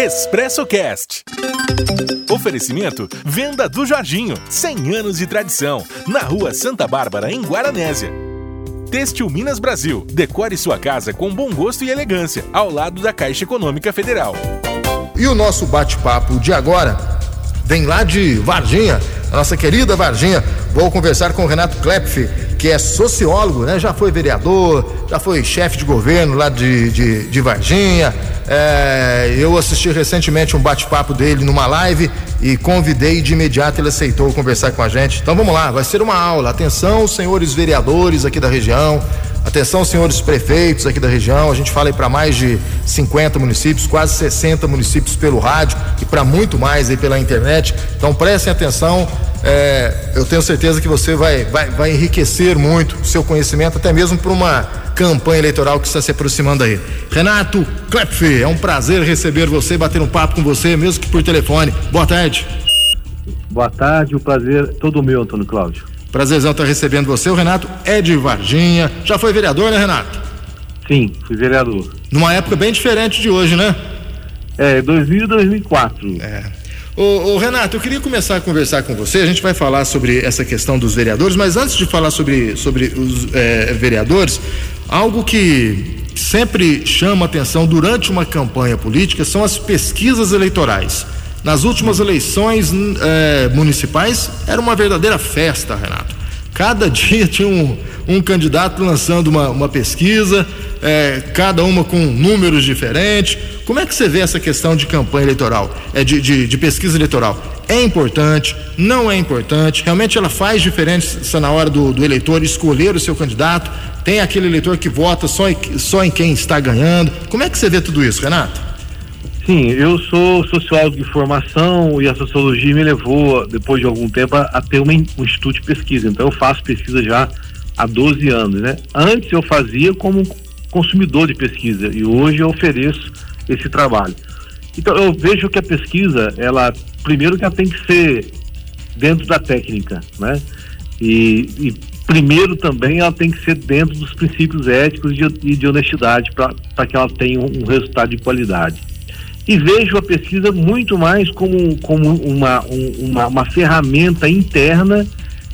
Expresso Cast. Oferecimento Venda do Jorginho, 100 anos de tradição, na Rua Santa Bárbara, em Guaranésia. Têxtil Minas Brasil, decore sua casa com bom gosto e elegância, ao lado da Caixa Econômica Federal. E o nosso bate-papo de agora vem lá de Varginha, a nossa querida Varginha. Vou conversar com o Renato Klepf, que é sociólogo, né? Já foi vereador, já foi chefe de governo lá de, de, de Varginha. É, eu assisti recentemente um bate-papo dele numa live e convidei de imediato, ele aceitou conversar com a gente. Então vamos lá, vai ser uma aula. Atenção, senhores vereadores aqui da região. Atenção, senhores prefeitos aqui da região. A gente fala aí para mais de 50 municípios, quase 60 municípios pelo rádio e para muito mais aí pela internet. Então prestem atenção. É, eu tenho certeza que você vai, vai, vai enriquecer muito o seu conhecimento, até mesmo para uma campanha eleitoral que está se aproximando aí. Renato Klepf, é um prazer receber você, bater um papo com você, mesmo que por telefone. Boa tarde. Boa tarde, o prazer é todo meu, Antônio Cláudio. Prazerzão estar recebendo você. O Renato é de Varginha. Já foi vereador, né, Renato? Sim, fui vereador. Numa época bem diferente de hoje, né? É, 2000 e 2004. É. Ô, ô, Renato, eu queria começar a conversar com você. A gente vai falar sobre essa questão dos vereadores, mas antes de falar sobre, sobre os é, vereadores, algo que sempre chama atenção durante uma campanha política são as pesquisas eleitorais. Nas últimas eleições é, municipais era uma verdadeira festa, Renato. Cada dia tinha um, um candidato lançando uma, uma pesquisa, é, cada uma com números diferentes. Como é que você vê essa questão de campanha eleitoral, é, de, de, de pesquisa eleitoral? É importante? Não é importante? Realmente ela faz diferença na hora do, do eleitor escolher o seu candidato? Tem aquele eleitor que vota só em, só em quem está ganhando? Como é que você vê tudo isso, Renato? Sim, eu sou sociólogo de formação e a sociologia me levou, depois de algum tempo, a, a ter uma, um instituto de pesquisa. Então eu faço pesquisa já há 12 anos, né? Antes eu fazia como consumidor de pesquisa e hoje eu ofereço esse trabalho. Então eu vejo que a pesquisa, ela primeiro que ela tem que ser dentro da técnica, né? E, e primeiro também ela tem que ser dentro dos princípios éticos e de, de, honestidade para que ela tenha um, um, resultado de qualidade. E vejo a pesquisa muito mais como, como uma, um, uma, uma ferramenta interna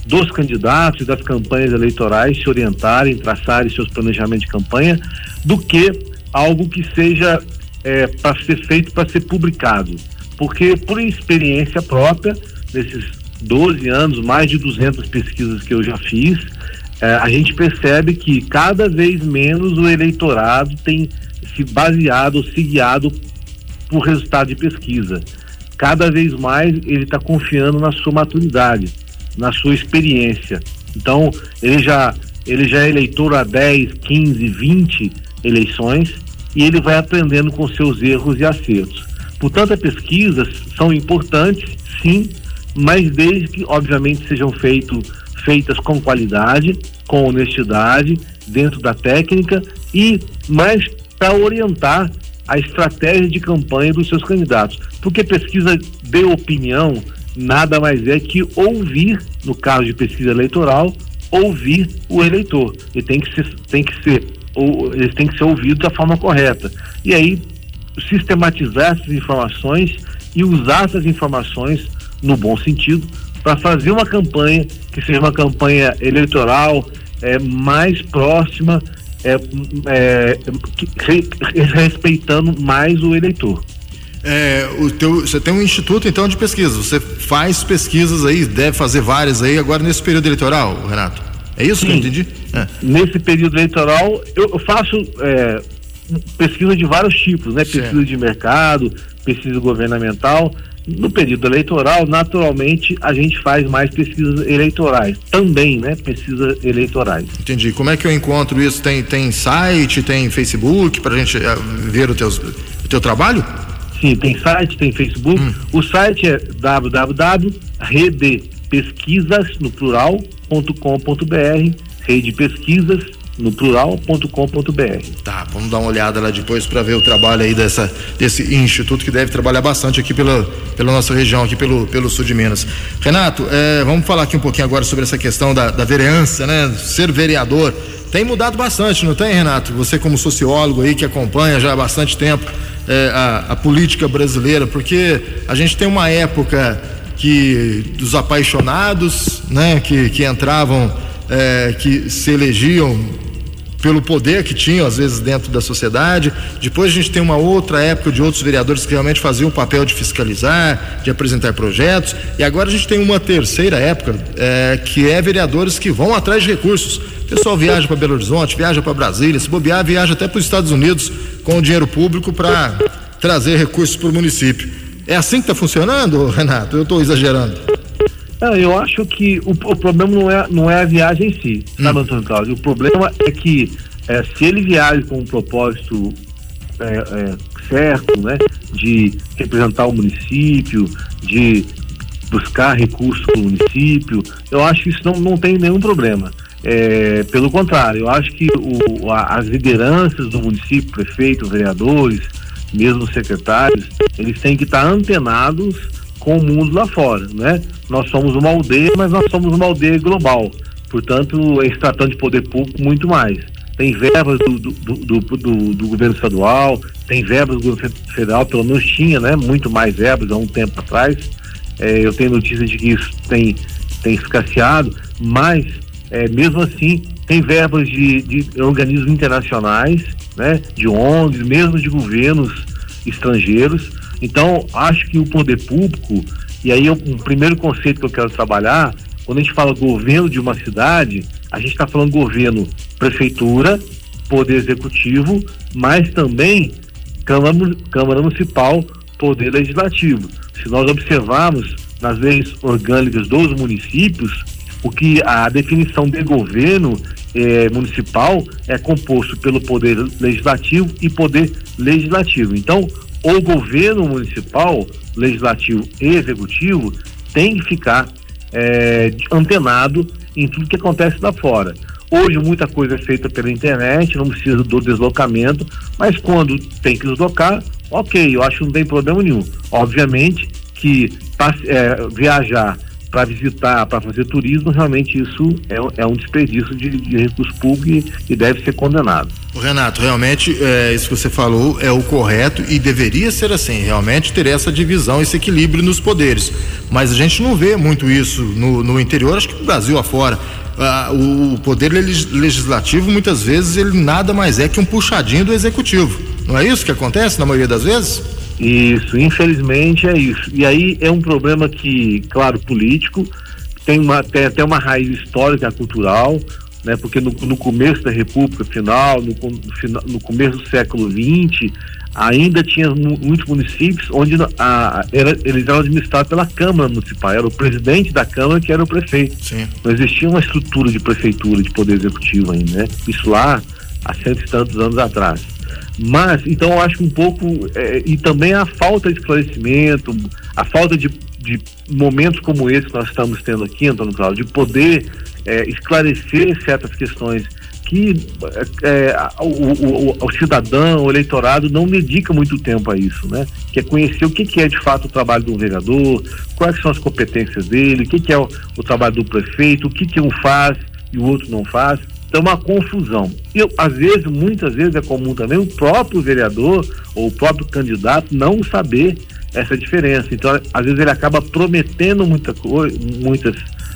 dos candidatos e das campanhas eleitorais se orientarem, traçarem seus planejamentos de campanha, do que algo que seja é, para ser feito para ser publicado. Porque, por experiência própria, nesses 12 anos, mais de 200 pesquisas que eu já fiz, é, a gente percebe que cada vez menos o eleitorado tem se baseado, se guiado por resultado de pesquisa. Cada vez mais ele está confiando na sua maturidade, na sua experiência. Então, ele já, ele já é eleitor há 10, 15, 20 eleições e ele vai aprendendo com seus erros e acertos. Portanto, as pesquisas são importantes, sim, mas desde que, obviamente, sejam feito, feitas com qualidade, com honestidade, dentro da técnica e mais para orientar a estratégia de campanha dos seus candidatos. Porque pesquisa de opinião nada mais é que ouvir, no caso de pesquisa eleitoral, ouvir o eleitor. Ele tem que ser, tem que ser, ou, têm que ser ouvidos da forma correta. E aí sistematizar essas informações e usar essas informações no bom sentido para fazer uma campanha que seja uma campanha eleitoral é, mais próxima, é, é, respeitando mais o eleitor. É, o teu, você tem um instituto então de pesquisa, você faz pesquisas aí, deve fazer várias aí agora nesse período eleitoral, Renato. É isso Sim. que eu entendi? É. Nesse período eleitoral eu, faço é, pesquisa de vários tipos, né? Pesquisa certo. de mercado, pesquisa governamental. No período eleitoral, naturalmente, a gente faz mais pesquisas eleitorais. Também, né? Pesquisas eleitorais. Entendi. Como é que eu encontro isso? Tem, tem site, tem Facebook para a gente uh, ver o, teus, o teu trabalho? Sim, tem site, tem Facebook. Hum. O site é www.redepesquisas, no plural.com.br, rede pesquisas no plural.com.br. Tá, vamos dar uma olhada lá depois para ver o trabalho aí dessa, desse instituto que deve trabalhar bastante aqui pela, pela nossa região, aqui pelo, pelo sul de Minas. Renato, é, vamos falar aqui um pouquinho agora sobre essa questão da, da vereança, né? Ser vereador. Tem mudado bastante, não tem, Renato? Você como sociólogo aí que acompanha já há bastante tempo é, a, a política brasileira, porque a gente tem uma época que dos apaixonados, né, que, que entravam, é, que se elegiam pelo poder que tinham, às vezes, dentro da sociedade. Depois a gente tem uma outra época de outros vereadores que realmente faziam o papel de fiscalizar, de apresentar projetos. E agora a gente tem uma terceira época, é, que é vereadores que vão atrás de recursos. O pessoal viaja para Belo Horizonte, viaja para Brasília, se bobear, viaja até para os Estados Unidos com o dinheiro público para trazer recursos para o município. É assim que está funcionando, Renato? Eu estou exagerando. Não, eu acho que o, o, problema não é, não é a viagem em si, hum. Antônio Cláudio? O problema é que é, se ele viaja com um propósito é, é, certo, né, de representar o município, de buscar recursos para o município, eu acho que isso não, não tem nenhum problema. É, pelo contrário, eu acho que o, a, as lideranças do município, prefeitos, vereadores, mesmo secretários, eles têm que estar antenados com o mundo lá fora, né? Nós somos uma aldeia, mas nós somos uma aldeia global. Portanto, em se tratando de poder público, muito mais. Tem verbas do, do, do, do, do governo estadual, tem verbas do governo federal, pelo menos tinha, né? Muito mais verbas há um tempo atrás. É, eu tenho notícia de que isso tem, tem escasseado, mas é, mesmo assim tem verbas de, de organismos internacionais, né? De ONGs, mesmo de governos estrangeiros então, acho que o poder público, e aí o um primeiro conceito que eu quero trabalhar, quando a gente fala governo de uma cidade, a gente está falando governo prefeitura, poder executivo, mas também Câmara, Câmara Municipal, poder legislativo. Se nós observarmos nas leis orgânicas dos municípios, o que a definição de governo eh, municipal é composto pelo poder legislativo e poder legislativo. Então, o governo municipal, legislativo e executivo tem que ficar é, antenado em tudo que acontece lá fora. Hoje muita coisa é feita pela internet, não precisa do deslocamento, mas quando tem que deslocar, ok, eu acho que não tem problema nenhum. Obviamente que é, viajar para visitar, para fazer turismo, realmente isso é, é um desperdício de, de recursos públicos e, e, deve ser condenado. Renato, realmente é, isso que você falou é o correto e deveria ser assim, realmente ter essa divisão, esse equilíbrio nos poderes. Mas a gente não vê muito isso no, no interior, acho que no Brasil afora. Ah, o poder legislativo muitas vezes ele nada mais é que um puxadinho do executivo. Não é isso que acontece na maioria das vezes? Isso, infelizmente é isso. E aí é um problema que, claro, político, tem, uma, tem até uma raiz histórica, cultural, né? Porque no, no começo da República, final, no, no, no começo do século XX, ainda tinha muitos municípios onde a, era, eles eram administrados pela Câmara Municipal, era o presidente da Câmara que era o prefeito. Sim. Não existia uma estrutura de prefeitura, de poder executivo ainda, né? Isso lá há cento e tantos anos atrás. Mas, então eu acho um pouco, é, e também a falta de esclarecimento, a falta de, de momentos como esse que nós estamos tendo aqui, Antônio Cláudio, de poder é, esclarecer certas questões que é o, o, o, cidadão, o eleitorado não dedica muito tempo a isso, né? Que é conhecer o que, que é de fato o trabalho do vereador, quais são as competências dele, o que, que é o, o trabalho do prefeito, o que, que um faz e o outro não faz. Então, uma confusão. E, às vezes, muitas vezes é comum também o próprio vereador ou o próprio candidato não saber essa diferença. Então, às vezes, ele acaba prometendo muita coisa, muitas,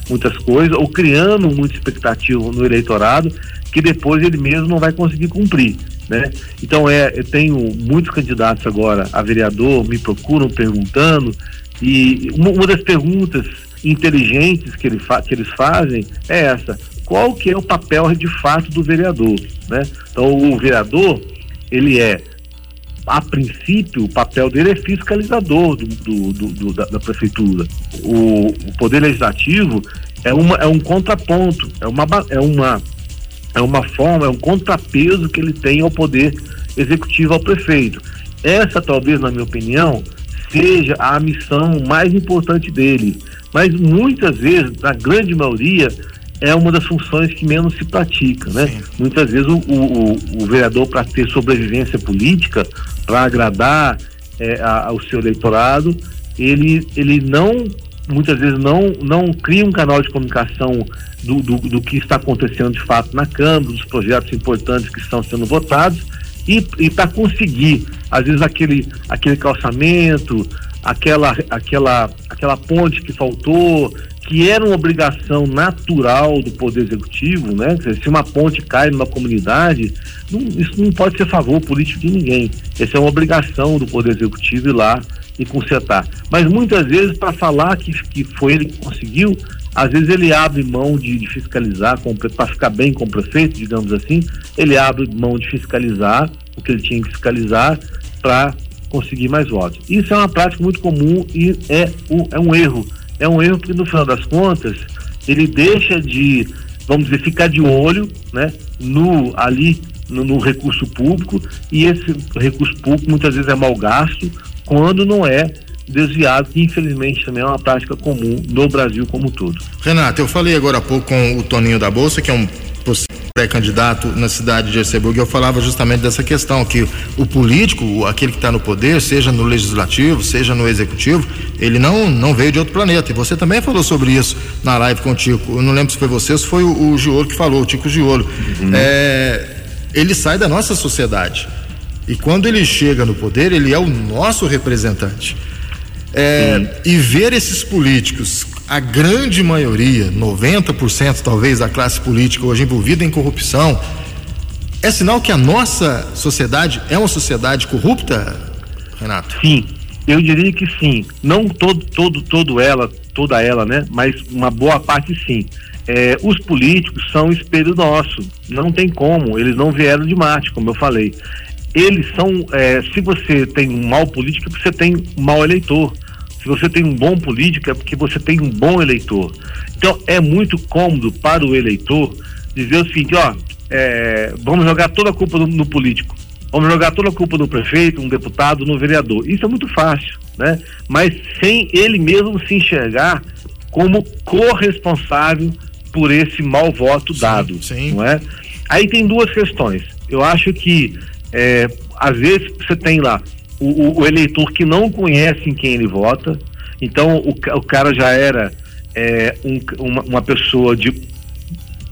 muitas coisas ou criando muita expectativa no eleitorado que depois ele mesmo não vai conseguir cumprir. Né? Então, é, eu tenho muitos candidatos agora a vereador, me procuram perguntando, e uma, uma das perguntas inteligentes que, ele que eles fazem é essa: qual que é o papel de fato do vereador, né? Então o vereador, ele é a princípio, o papel dele é fiscalizador do, do, do, da, da, prefeitura. O, o, poder legislativo é, uma, é um contraponto, é uma, é, uma, é uma forma, é um contrapeso que ele tem ao poder executivo, ao prefeito. Essa, talvez, na minha opinião, seja a missão mais importante dele. Mas muitas vezes, na grande maioria, é uma das funções que menos se pratica, né? Sim. Muitas vezes o, o, o vereador, para ter sobrevivência política, para agradar é, ao seu eleitorado, ele, ele não, muitas vezes não, não cria um canal de comunicação do, do, do que está acontecendo de fato na Câmara, dos projetos importantes que estão sendo votados, e, e para conseguir às vezes aquele, aquele calçamento, aquela, aquela, aquela ponte que faltou, que era uma obrigação natural do Poder Executivo, né? Se uma ponte cai numa comunidade, não, isso não pode ser favor político de ninguém. Essa é uma obrigação do Poder Executivo ir lá e consertar. Mas muitas vezes, para falar que, que foi ele que conseguiu, às vezes ele abre mão de, de fiscalizar, para ficar bem com o prefeito, digamos assim, ele abre mão de fiscalizar o que ele tinha que fiscalizar para conseguir mais votos. Isso é uma prática muito comum e é, é um erro. É um erro porque, no final das contas, ele deixa de, vamos dizer, ficar de olho né, no, ali no, no recurso público e esse recurso público muitas vezes é mal gasto quando não é desviado, que infelizmente também é uma prática comum no Brasil como um todo. Renato, eu falei agora há pouco com o Toninho da Bolsa, que é um pré-candidato na cidade de Erceburgo, eu falava justamente dessa questão, que o político, aquele que está no poder, seja no legislativo, seja no executivo, ele não, não veio de outro planeta. E você também falou sobre isso na live com o Tico. Eu não lembro se foi você ou se foi o, o Giolo que falou, o Tico Giolo. Uhum. É, ele sai da nossa sociedade. E quando ele chega no poder, ele é o nosso representante. É, e ver esses políticos, a grande maioria, 90% talvez da classe política hoje envolvida em corrupção, é sinal que a nossa sociedade é uma sociedade corrupta, Renato? Sim, eu diria que sim. Não todo, todo, todo ela, toda ela, né? Mas uma boa parte sim. É, os políticos são espelho nosso. Não tem como, eles não vieram de Marte, como eu falei eles são, é, se você tem um mau político, é você tem um mau eleitor. Se você tem um bom político, é porque você tem um bom eleitor. Então, é muito cômodo para o eleitor dizer o seguinte: ó, é, vamos jogar toda a culpa no, no, político. Vamos jogar toda a culpa no prefeito, no deputado, no vereador. Isso é muito fácil, né? Mas sem ele mesmo se enxergar como corresponsável por esse mau voto dado, sim. não é? Aí tem duas questões. Eu acho que é, às vezes você tem lá o, o, eleitor que não conhece em quem ele vota, então o, o cara já era é, um, uma, uma pessoa de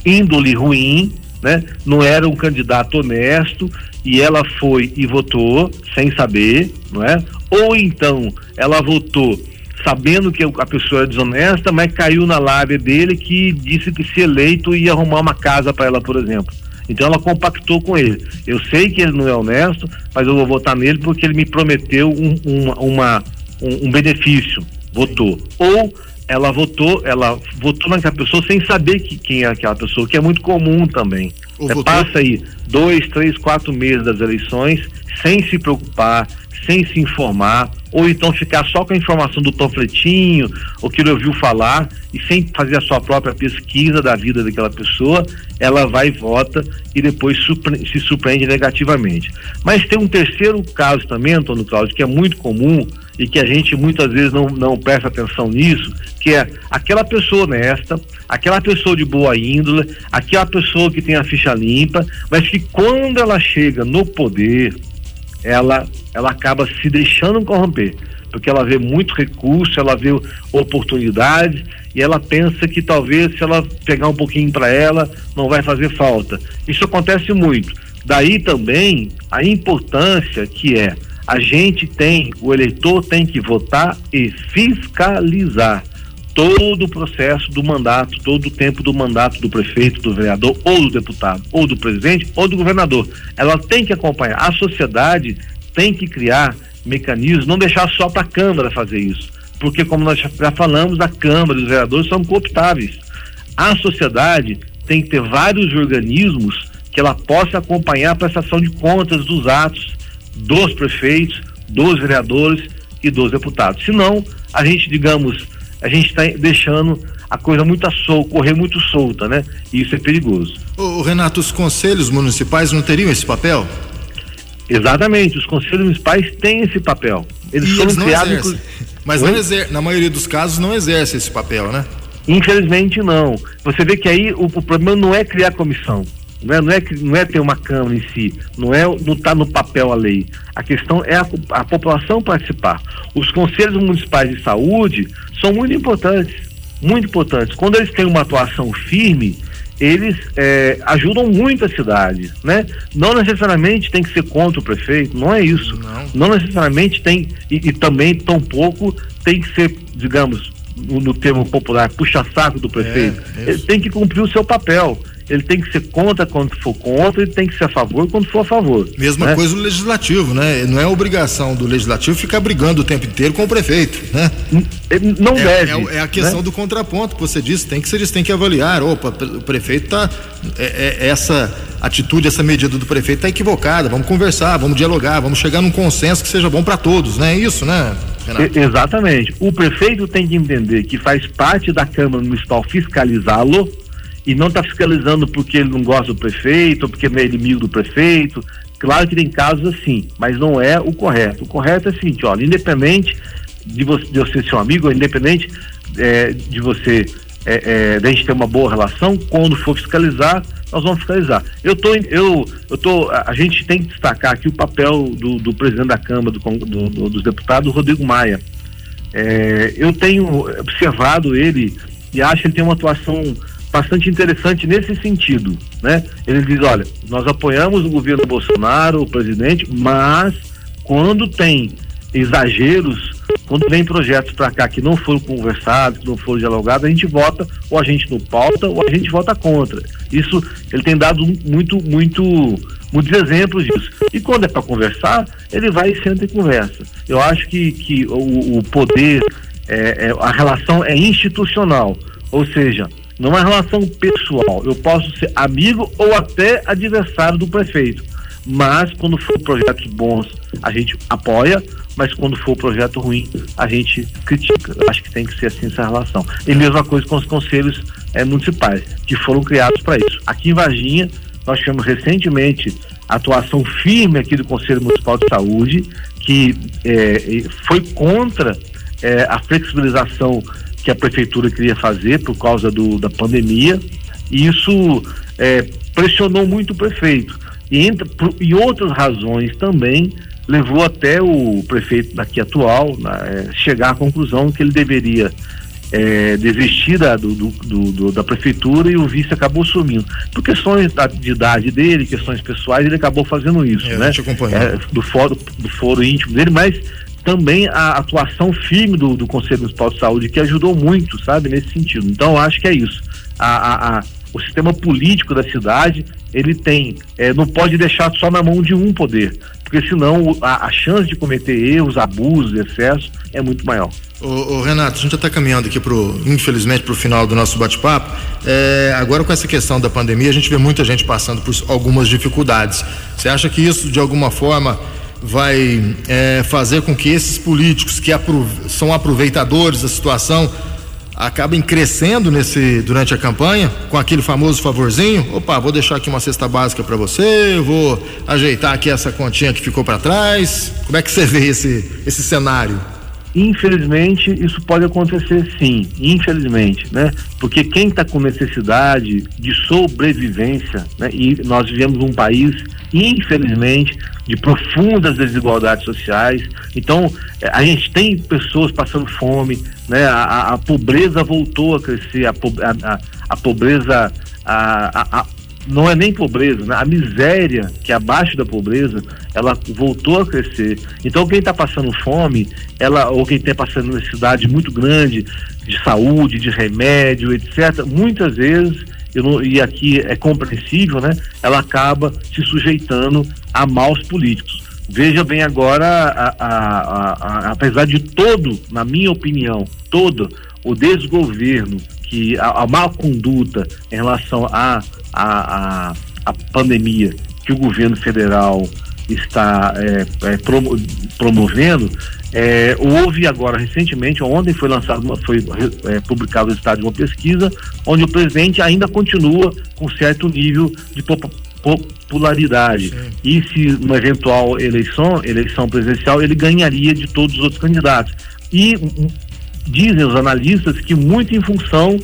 índole ruim, né? não era um candidato honesto e ela foi e votou sem saber, não é? Ou então ela votou sabendo que a pessoa é desonesta, mas caiu na lábia dele que disse que se eleito ia arrumar uma casa para ela, por exemplo. Então ela compactou com ele. Eu sei que ele não é honesto, mas eu vou votar nele porque ele me prometeu um, uma, uma um, um, benefício. Votou. Ou ela votou, ela votou naquela pessoa sem saber que, quem é aquela pessoa, que é muito comum também. Você passa aí dois, três, quatro meses das eleições sem se preocupar, sem se informar, ou então ficar só com a informação do panfletinho, o que ele ouviu falar, e sem fazer a sua própria pesquisa da vida daquela pessoa, ela vai e vota e depois surpre se surpreende negativamente. Mas tem um terceiro caso também, Antônio Cláudio, que é muito comum e que a gente muitas vezes não, não presta atenção nisso, que é aquela pessoa honesta, aquela pessoa de boa índole, aquela pessoa que tem a ficha limpa, mas que quando ela chega no poder, ela, ela acaba se deixando corromper, porque ela vê muito recurso, ela vê oportunidades e ela pensa que talvez se ela pegar um pouquinho para ela não vai fazer falta. Isso acontece muito. Daí também a importância que é a gente tem, o eleitor tem que votar e fiscalizar todo o processo do mandato, todo o tempo do mandato do prefeito, do vereador, ou do deputado, ou do presidente, ou do governador. Ela tem que acompanhar. A sociedade tem que criar mecanismos, não deixar só para a Câmara fazer isso. Porque, como nós já falamos, a Câmara e os vereadores são cooptáveis. A sociedade tem que ter vários organismos que ela possa acompanhar a prestação de contas dos atos dos prefeitos, dos vereadores e dos deputados. Senão, a gente, digamos, a gente está deixando a coisa muito sol, correr muito solta, né? E isso é perigoso. O Renato, os conselhos municipais não teriam esse papel? Exatamente, os conselhos municipais têm esse papel. Eles e foram eles criados. Mas não exer... na maioria dos casos não exerce esse papel, né? Infelizmente não. Você vê que aí o, o problema não é criar comissão. Não é, não, é, não é ter uma Câmara em si, não é não está no papel a lei. A questão é a, a população participar. Os conselhos municipais de saúde são muito importantes, muito importantes. Quando eles têm uma atuação firme, eles é, ajudam muito a cidade, né? Não necessariamente tem que ser contra o prefeito, não é isso. Não, não necessariamente tem, e, e também tampouco tem que ser, digamos, no, no termo popular, puxa-saco do prefeito. É, Ele tem que cumprir o seu papel ele tem que ser contra quando for contra, ele tem que ser a favor quando for a favor. Mesma né? coisa o legislativo, né? Não é obrigação do legislativo ficar brigando o tempo inteiro com o prefeito, né? Não é, deve. É, é, a questão né? do contraponto que você disse, tem que ser, tem que avaliar. Opa, o prefeito tá. É, é, essa atitude, essa medida do prefeito está equivocada. Vamos conversar, vamos dialogar, vamos chegar num consenso que seja bom para todos, né? É isso, né? Renato? Exatamente. O prefeito tem que entender que faz parte da Câmara Municipal fiscalizá-lo e não está fiscalizando porque ele não gosta do prefeito, ou porque ele é inimigo do prefeito. Claro que tem casos assim, mas não é o correto. O correto é o seguinte, olha, independente de você, de você ser um amigo, independente é, de você é, é, de a gente ter uma boa relação, quando for fiscalizar, nós vamos fiscalizar. Eu tô, eu, eu tô, a gente tem que destacar aqui o papel do, do presidente da Câmara, do, do, do, dos deputados, Rodrigo Maia. É, eu tenho observado ele e acho que ele tem uma atuação bastante interessante nesse sentido, né? Ele diz, olha, nós apoiamos o governo Bolsonaro, o presidente, mas quando tem exageros, quando vem projetos para cá que não foram conversados, que não foram dialogados, a gente vota, ou a gente não pauta, ou a gente vota contra. Isso ele tem dado muito, muito, muitos exemplos disso. E quando é para conversar, ele vai e senta e conversa. Eu acho que, que o, o poder, é, é, a relação é institucional, ou seja, não é relação pessoal. Eu posso ser amigo ou até adversário do prefeito. Mas quando for projetos bons, a gente apoia, mas quando for projeto ruim, a gente critica. Eu acho que tem que ser assim essa relação. E mesma coisa com os conselhos é, municipais, que foram criados para isso. Aqui em Varginha, nós tivemos recentemente atuação firme aqui do Conselho Municipal de Saúde, que é, foi contra é, a flexibilização que a prefeitura queria fazer por causa do, da pandemia, e isso é, pressionou muito o prefeito. E, entre, e outras razões também levou até o prefeito daqui atual é, chegar à conclusão que ele deveria é, desistir da, do, do, do, da prefeitura e o vice acabou sumindo. Por questões da, de idade dele, questões pessoais, ele acabou fazendo isso, é, né? É, do foro, do foro íntimo dele, mas também a atuação firme do, do Conselho Municipal de Saúde, que ajudou muito, sabe, nesse sentido. Então, acho que é isso. A, a, a, o sistema político da cidade, ele tem, é, não pode deixar só na mão de um poder, porque senão a, a chance de cometer erros, abusos, excessos é muito maior. Ô, ô, Renato, a gente já está caminhando aqui pro, infelizmente, para o final do nosso bate-papo. É, agora com essa questão da pandemia, a gente vê muita gente passando por algumas dificuldades. Você acha que isso, de alguma forma, vai é, fazer com que esses políticos que são aproveitadores da situação acabem crescendo nesse durante a campanha com aquele famoso favorzinho. Opa, vou deixar aqui uma cesta básica para você, vou ajeitar aqui essa continha que ficou para trás. Como é que você vê esse esse cenário? Infelizmente, isso pode acontecer sim, infelizmente, né? Porque quem está com necessidade de sobrevivência, né? E nós vivemos um país, infelizmente, de profundas desigualdades sociais. Então, eh, a gente tem pessoas passando fome, né? A, a pobreza voltou a crescer, a, a, a pobreza, a, a, não é nem pobreza, né? a miséria que é abaixo da pobreza, ela voltou a crescer. Então quem está passando fome, ela ou quem está passando necessidade muito grande de saúde, de remédio, etc. Muitas vezes não, e aqui é compreensível, né? Ela acaba se sujeitando a maus políticos. Veja bem agora, a, a, a, apesar de todo, na minha opinião, todo o desgoverno, que a, a má conduta em relação à a, a, a, pandemia que o governo federal está é, é, promo, promovendo, é, houve agora recentemente, ontem foi lançado, foi é, publicado o resultado de uma pesquisa, onde o presidente ainda continua com certo nível de popularidade. Sim. E se uma eventual eleição, eleição presidencial, ele ganharia de todos os outros candidatos. E dizem os analistas que muito em função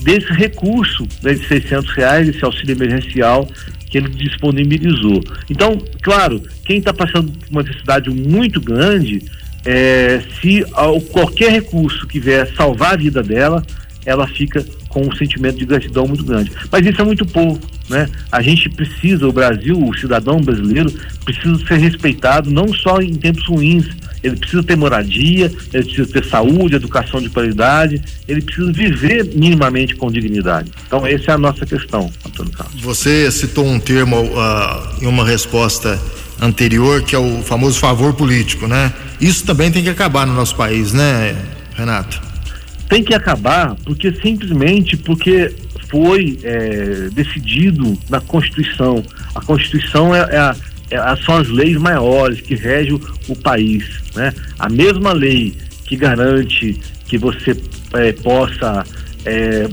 desse recurso né, de 600 reais, esse auxílio emergencial que ele disponibilizou. Então, claro, quem está passando por uma necessidade muito grande, é, se qualquer recurso que vier salvar a vida dela, ela fica com um sentimento de gratidão muito grande. Mas isso é muito pouco, né? A gente precisa, o Brasil, o cidadão brasileiro, precisa ser respeitado não só em tempos ruins, ele precisa ter moradia, ele precisa ter saúde, educação de qualidade, ele precisa viver minimamente com dignidade. Então, essa é a nossa questão, Antônio Carlos. Você citou um termo uh, em uma resposta anterior, que é o famoso favor político, né? Isso também tem que acabar no nosso país, né, Renato? Tem que acabar porque simplesmente porque foi é, decidido na Constituição. A Constituição é, é, é, são as leis maiores que regem o, o, país. Né? A mesma lei que garante que você é, possa é,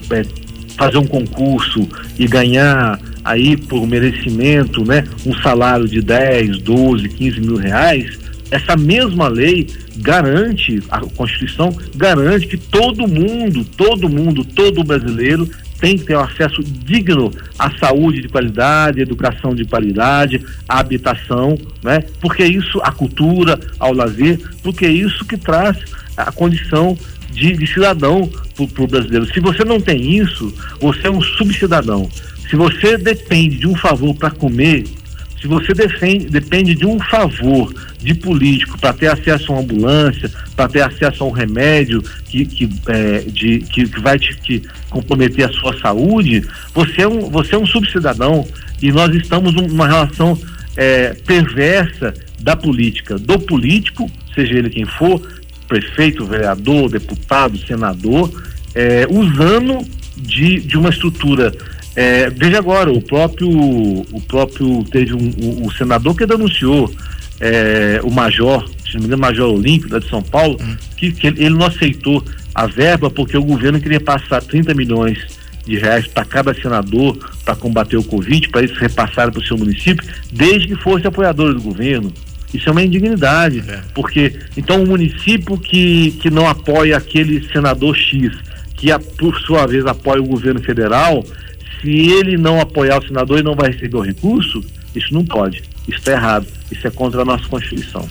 fazer um concurso e ganhar aí por merecimento né, um salário de 10, 12, 15 mil reais, essa mesma lei garante, a Constituição garante que todo mundo, todo mundo, todo brasileiro tem que ter um acesso digno à saúde de qualidade, educação de qualidade, à habitação, né? Porque isso, a cultura, ao lazer, porque é isso que traz a condição de, de cidadão para o brasileiro. Se você não tem isso, você é um subcidadão. Se você depende de um favor para comer, se você defende, depende de um favor de político para ter acesso a uma ambulância, para ter acesso a um remédio que, que, é, de, que, que vai te que comprometer a sua saúde, você é um, você é um subcidadão e nós estamos numa relação é, perversa da política, do político, seja ele quem for, prefeito, vereador, deputado, senador, é, usando de, de uma estrutura é, veja agora, o próprio, o próprio teve um, o, o senador que denunciou é, o major, se não me engano, major Olímpio, da de São Paulo, hum. que, que ele, ele, não aceitou a verba porque o governo queria passar 30 milhões de reais para cada senador para combater o Covid, para eles repassarem para o seu município, desde que fosse apoiador do governo. Isso é uma indignidade, é. porque então o município que, que não apoia aquele senador X, que a, por sua vez apoia o governo federal, se ele não apoiar o senador e não vai receber o recurso, isso não pode. Isso está errado. Isso é contra a nossa Constituição.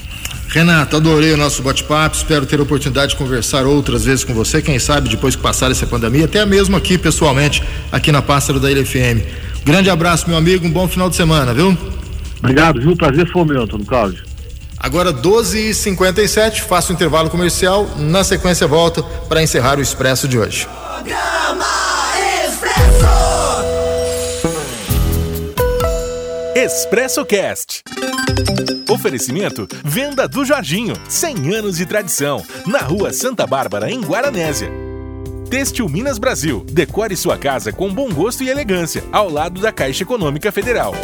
Renato, adorei o nosso bate-papo. Espero ter a oportunidade de conversar outras vezes com você. Quem sabe depois que passar essa pandemia, até mesmo aqui pessoalmente, aqui na Pássaro da LFM. Grande abraço, meu amigo. Um bom final de semana, viu? Obrigado, viu? Prazer foi meu, Antônio Cláudio. Agora 12h57, faço o intervalo comercial. Na sequência, volto para encerrar o Expresso de hoje. Programa Expresso Cast. Oferecimento Venda do Jorginho, 100 anos de tradição, na Rua Santa Bárbara, em Guaranésia. Têxtil Minas Brasil, decore sua casa com bom gosto e elegância, ao lado da Caixa Econômica Federal.